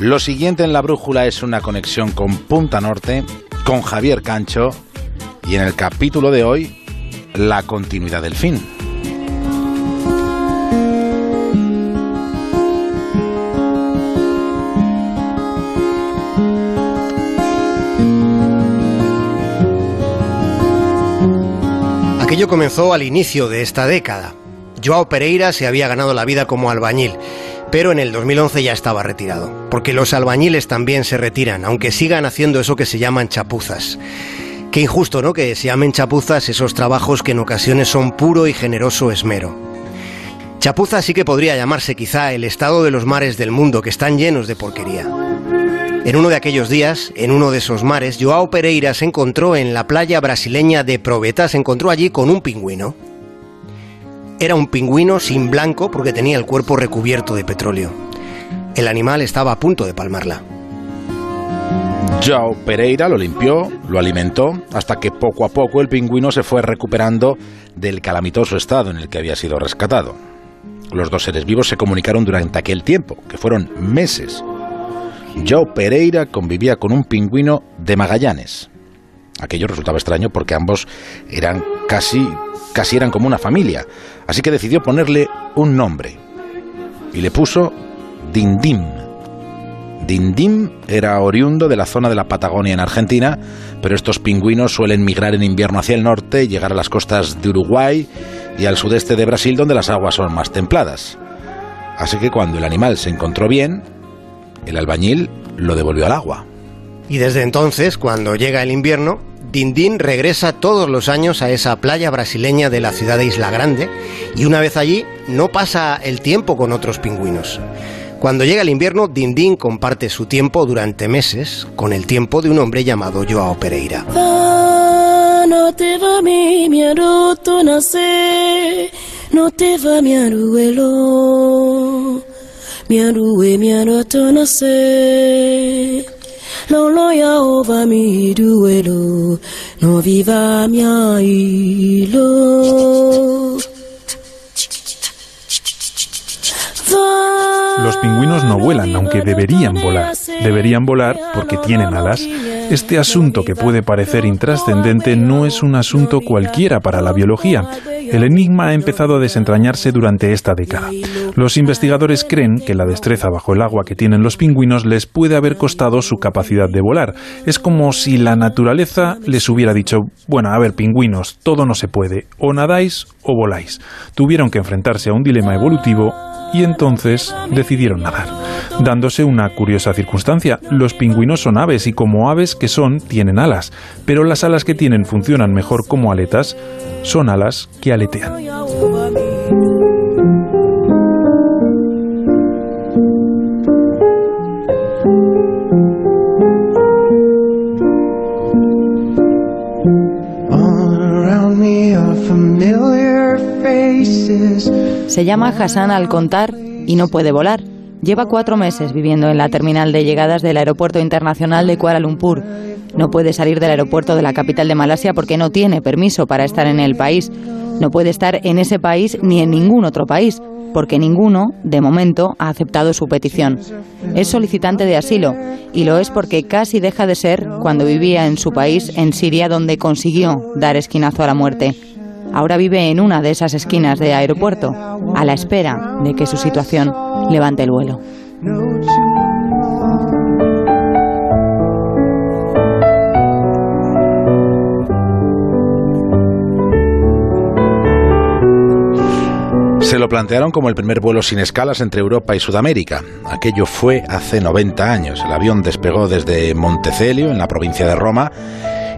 Lo siguiente en la brújula es una conexión con Punta Norte, con Javier Cancho y en el capítulo de hoy, la continuidad del fin. Aquello comenzó al inicio de esta década. Joao Pereira se había ganado la vida como albañil, pero en el 2011 ya estaba retirado, porque los albañiles también se retiran, aunque sigan haciendo eso que se llaman chapuzas. Qué injusto, ¿no? Que se llamen chapuzas esos trabajos que en ocasiones son puro y generoso esmero. Chapuza sí que podría llamarse quizá el estado de los mares del mundo, que están llenos de porquería. En uno de aquellos días, en uno de esos mares, Joao Pereira se encontró en la playa brasileña de Proveta, se encontró allí con un pingüino. Era un pingüino sin blanco porque tenía el cuerpo recubierto de petróleo. El animal estaba a punto de palmarla. Joao Pereira lo limpió, lo alimentó, hasta que poco a poco el pingüino se fue recuperando del calamitoso estado en el que había sido rescatado. Los dos seres vivos se comunicaron durante aquel tiempo, que fueron meses. Joao Pereira convivía con un pingüino de Magallanes. Aquello resultaba extraño porque ambos eran casi, casi eran como una familia, así que decidió ponerle un nombre y le puso Dindim. Dindim era oriundo de la zona de la Patagonia en Argentina, pero estos pingüinos suelen migrar en invierno hacia el norte, llegar a las costas de Uruguay y al sudeste de Brasil donde las aguas son más templadas. Así que cuando el animal se encontró bien, el albañil lo devolvió al agua. Y desde entonces, cuando llega el invierno, Dindín regresa todos los años a esa playa brasileña de la ciudad de Isla Grande y una vez allí no pasa el tiempo con otros pingüinos. Cuando llega el invierno, Dindín comparte su tiempo durante meses con el tiempo de un hombre llamado Joao Pereira. Mi duelo, no. Los pingüinos no vuelan, aunque deberían volar. Deberían volar porque tienen alas. Este asunto que puede parecer intrascendente no es un asunto cualquiera para la biología. El enigma ha empezado a desentrañarse durante esta década. Los investigadores creen que la destreza bajo el agua que tienen los pingüinos les puede haber costado su capacidad de volar. Es como si la naturaleza les hubiera dicho, bueno, a ver, pingüinos, todo no se puede, o nadáis o voláis. Tuvieron que enfrentarse a un dilema evolutivo y entonces decidieron nadar. Dándose una curiosa circunstancia, los pingüinos son aves y como aves que son, tienen alas, pero las alas que tienen funcionan mejor como aletas, son alas que aletean. Se llama Hassan al contar y no puede volar. Lleva cuatro meses viviendo en la terminal de llegadas del Aeropuerto Internacional de Kuala Lumpur. No puede salir del aeropuerto de la capital de Malasia porque no tiene permiso para estar en el país. No puede estar en ese país ni en ningún otro país, porque ninguno, de momento, ha aceptado su petición. Es solicitante de asilo y lo es porque casi deja de ser cuando vivía en su país, en Siria, donde consiguió dar esquinazo a la muerte. Ahora vive en una de esas esquinas de aeropuerto, a la espera de que su situación levante el vuelo. Se lo plantearon como el primer vuelo sin escalas entre Europa y Sudamérica. Aquello fue hace 90 años. El avión despegó desde Montecelio, en la provincia de Roma,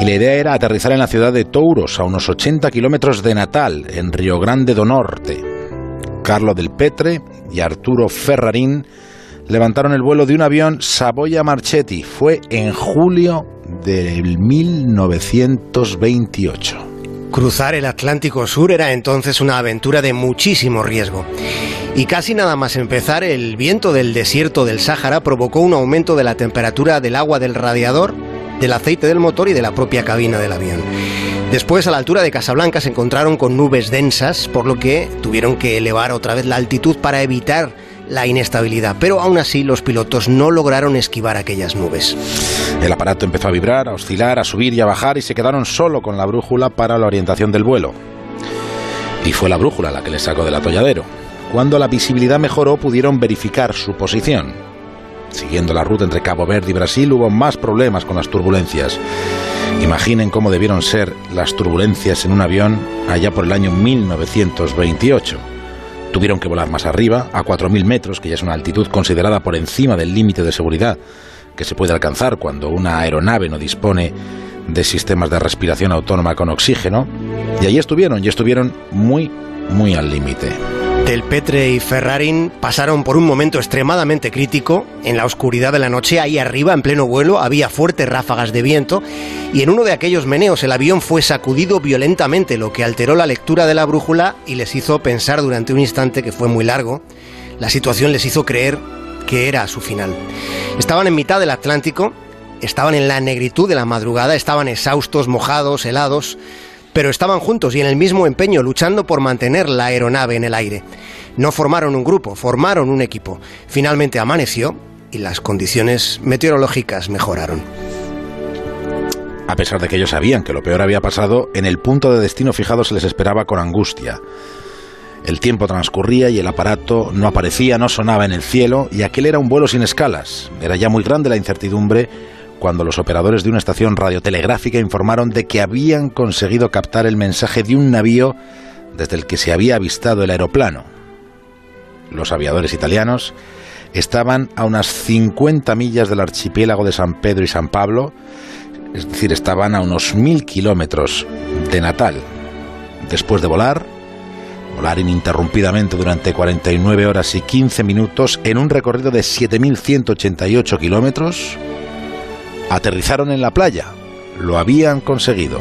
y la idea era aterrizar en la ciudad de Touros, a unos 80 kilómetros de Natal, en Río Grande do Norte. Carlo del Petre y Arturo Ferrarín levantaron el vuelo de un avión Savoia Marchetti. Fue en julio del 1928. Cruzar el Atlántico Sur era entonces una aventura de muchísimo riesgo. Y casi nada más empezar, el viento del desierto del Sáhara provocó un aumento de la temperatura del agua del radiador, del aceite del motor y de la propia cabina del avión. Después, a la altura de Casablanca, se encontraron con nubes densas, por lo que tuvieron que elevar otra vez la altitud para evitar la inestabilidad, pero aún así los pilotos no lograron esquivar aquellas nubes. El aparato empezó a vibrar, a oscilar, a subir y a bajar y se quedaron solo con la brújula para la orientación del vuelo. Y fue la brújula la que les sacó del atolladero. Cuando la visibilidad mejoró pudieron verificar su posición. Siguiendo la ruta entre Cabo Verde y Brasil hubo más problemas con las turbulencias. Imaginen cómo debieron ser las turbulencias en un avión allá por el año 1928. Tuvieron que volar más arriba, a 4.000 metros, que ya es una altitud considerada por encima del límite de seguridad que se puede alcanzar cuando una aeronave no dispone de sistemas de respiración autónoma con oxígeno. Y ahí estuvieron, y estuvieron muy, muy al límite. Del Petre y Ferrarin pasaron por un momento extremadamente crítico. En la oscuridad de la noche, ahí arriba, en pleno vuelo, había fuertes ráfagas de viento y en uno de aquellos meneos el avión fue sacudido violentamente, lo que alteró la lectura de la brújula y les hizo pensar durante un instante que fue muy largo. La situación les hizo creer que era su final. Estaban en mitad del Atlántico, estaban en la negritud de la madrugada, estaban exhaustos, mojados, helados pero estaban juntos y en el mismo empeño luchando por mantener la aeronave en el aire. No formaron un grupo, formaron un equipo. Finalmente amaneció y las condiciones meteorológicas mejoraron. A pesar de que ellos sabían que lo peor había pasado, en el punto de destino fijado se les esperaba con angustia. El tiempo transcurría y el aparato no aparecía, no sonaba en el cielo, y aquel era un vuelo sin escalas. Era ya muy grande la incertidumbre cuando los operadores de una estación radiotelegráfica informaron de que habían conseguido captar el mensaje de un navío desde el que se había avistado el aeroplano. Los aviadores italianos estaban a unas 50 millas del archipiélago de San Pedro y San Pablo, es decir, estaban a unos mil kilómetros de Natal. Después de volar, volar ininterrumpidamente durante 49 horas y 15 minutos en un recorrido de 7.188 kilómetros, aterrizaron en la playa. Lo habían conseguido.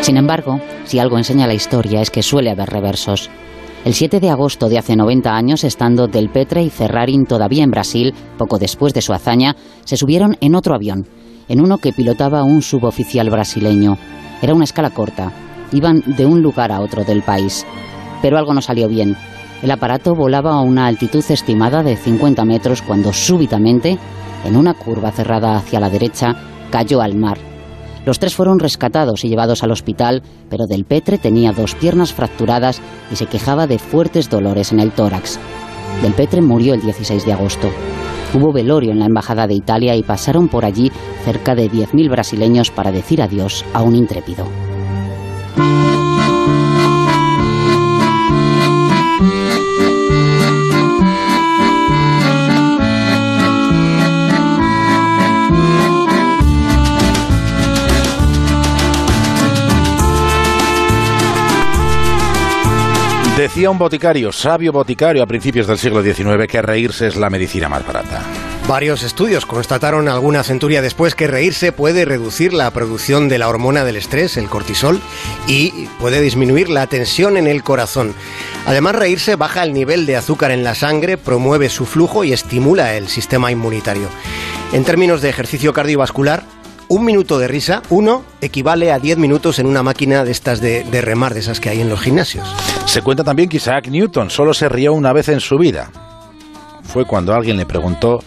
Sin embargo, si algo enseña la historia es que suele haber reversos. El 7 de agosto de hace 90 años, estando Del Petre y Ferrarin todavía en Brasil, poco después de su hazaña, se subieron en otro avión, en uno que pilotaba un suboficial brasileño. Era una escala corta. Iban de un lugar a otro del país. Pero algo no salió bien. El aparato volaba a una altitud estimada de 50 metros cuando súbitamente, en una curva cerrada hacia la derecha, cayó al mar los tres fueron rescatados y llevados al hospital, pero Del Petre tenía dos piernas fracturadas y se quejaba de fuertes dolores en el tórax. Del Petre murió el 16 de agosto. Hubo velorio en la Embajada de Italia y pasaron por allí cerca de 10.000 brasileños para decir adiós a un intrépido. Decía un boticario, sabio boticario a principios del siglo XIX, que reírse es la medicina más barata. Varios estudios constataron alguna centuria después que reírse puede reducir la producción de la hormona del estrés, el cortisol, y puede disminuir la tensión en el corazón. Además, reírse baja el nivel de azúcar en la sangre, promueve su flujo y estimula el sistema inmunitario. En términos de ejercicio cardiovascular, un minuto de risa, uno, equivale a 10 minutos en una máquina de estas de, de, remar, de esas que hay en los gimnasios. Se cuenta también que Isaac Newton solo se rió una vez en su vida. Fue cuando alguien le preguntó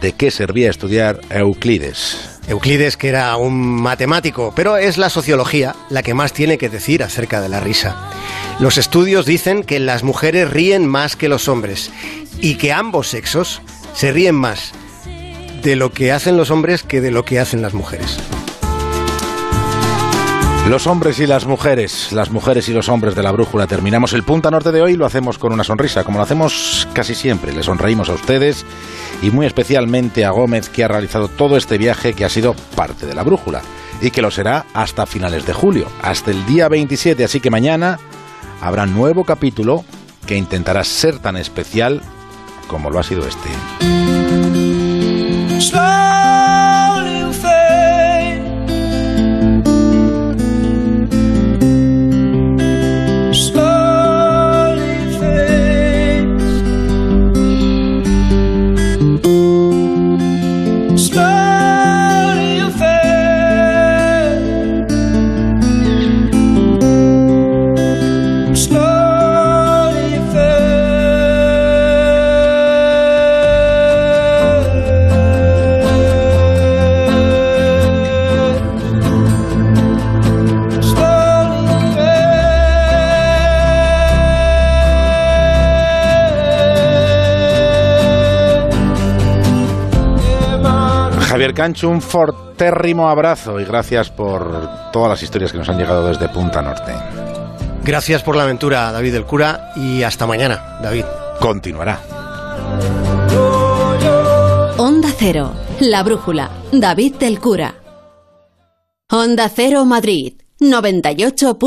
de qué servía estudiar Euclides. Euclides, que era un matemático, pero es la sociología la que más tiene que decir acerca de la risa. Los estudios dicen que las mujeres ríen más que los hombres y que ambos sexos se ríen más de lo que hacen los hombres que de lo que hacen las mujeres. Los hombres y las mujeres, las mujeres y los hombres de la brújula. Terminamos el punta norte de hoy lo hacemos con una sonrisa, como lo hacemos casi siempre. Le sonreímos a ustedes y muy especialmente a Gómez, que ha realizado todo este viaje que ha sido parte de la brújula y que lo será hasta finales de julio, hasta el día 27. Así que mañana habrá nuevo capítulo que intentará ser tan especial como lo ha sido este. Javier Cancho, un fortérrimo abrazo y gracias por todas las historias que nos han llegado desde Punta Norte. Gracias por la aventura, David del Cura, y hasta mañana, David. Continuará. Onda Cero, La Brújula, David del Cura. Onda Cero Madrid, 98.